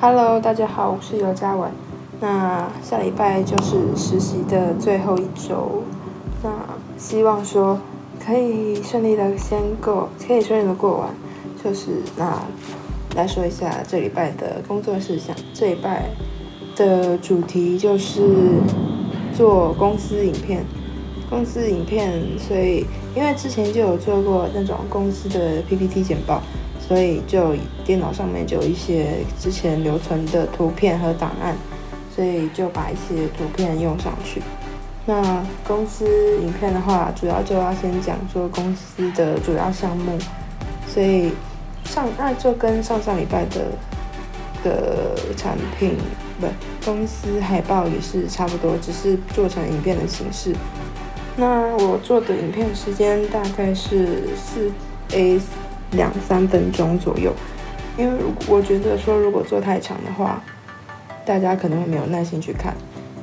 大家好，我是尤嘉文。那下礼拜就是实习的最后一周，那希望说可以顺利的先过，可以顺利的过完。就是那来说一下这礼拜的工作事项。这礼拜的主题就是做公司影片，公司影片，所以因为之前就有做过那种公司的 PPT 简报。所以就电脑上面就有一些之前留存的图片和档案，所以就把一些图片用上去。那公司影片的话，主要就要先讲说公司的主要项目，所以上那就跟上上礼拜的的产品不公司海报也是差不多，只是做成影片的形式。那我做的影片时间大概是四 A。两三分钟左右，因为我觉得说如果做太长的话，大家可能会没有耐心去看。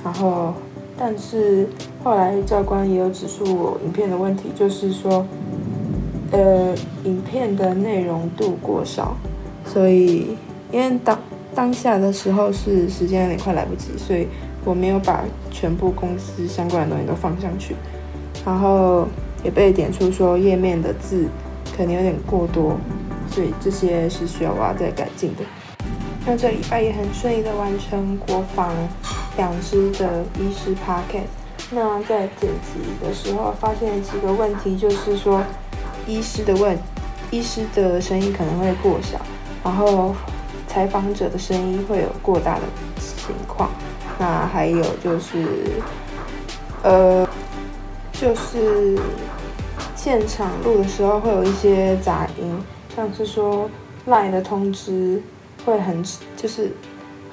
然后，但是后来教官也有指出我影片的问题，就是说，呃，影片的内容度过少，所以因为当当下的时候是时间有点快来不及，所以我没有把全部公司相关的东西都放上去。然后也被点出说页面的字。可能有点过多，所以这些是需要我要再改进的。那这礼拜也很顺利的完成国防两支的医师 podcast。那在剪辑的时候发现几个问题，就是说医师的问，医师的声音可能会过小，然后采访者的声音会有过大的情况。那还有就是，呃，就是。现场录的时候会有一些杂音，像是说 line 的通知会很，就是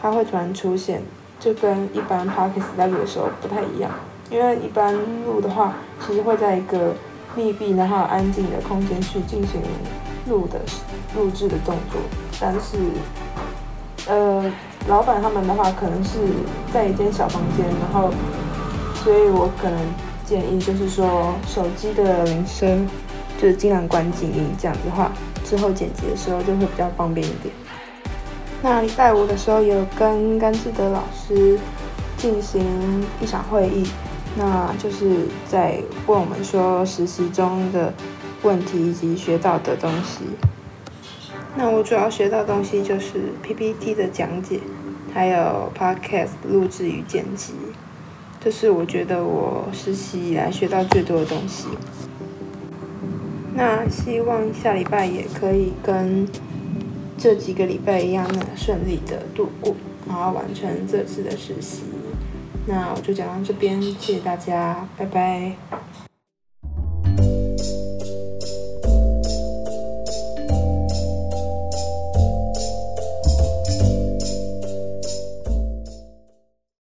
它会突然出现，就跟一般 podcast 在录的时候不太一样。因为一般录的话，其实会在一个密闭然后安静的空间去进行录的录制的动作，但是呃，老板他们的话可能是在一间小房间，然后所以我可能。建议就是说，手机的铃声就是尽量关静音，这样子的话，之后剪辑的时候就会比较方便一点。那礼拜五的时候有跟甘志德老师进行一场会议，那就是在问我们说实习中的问题以及学到的东西。那我主要学到东西就是 PPT 的讲解，还有 Podcast 录制与剪辑。这是我觉得我实习以来学到最多的东西。那希望下礼拜也可以跟这几个礼拜一样，的顺利的度过，然后完成这次的实习。那我就讲到这边，谢谢大家，拜拜。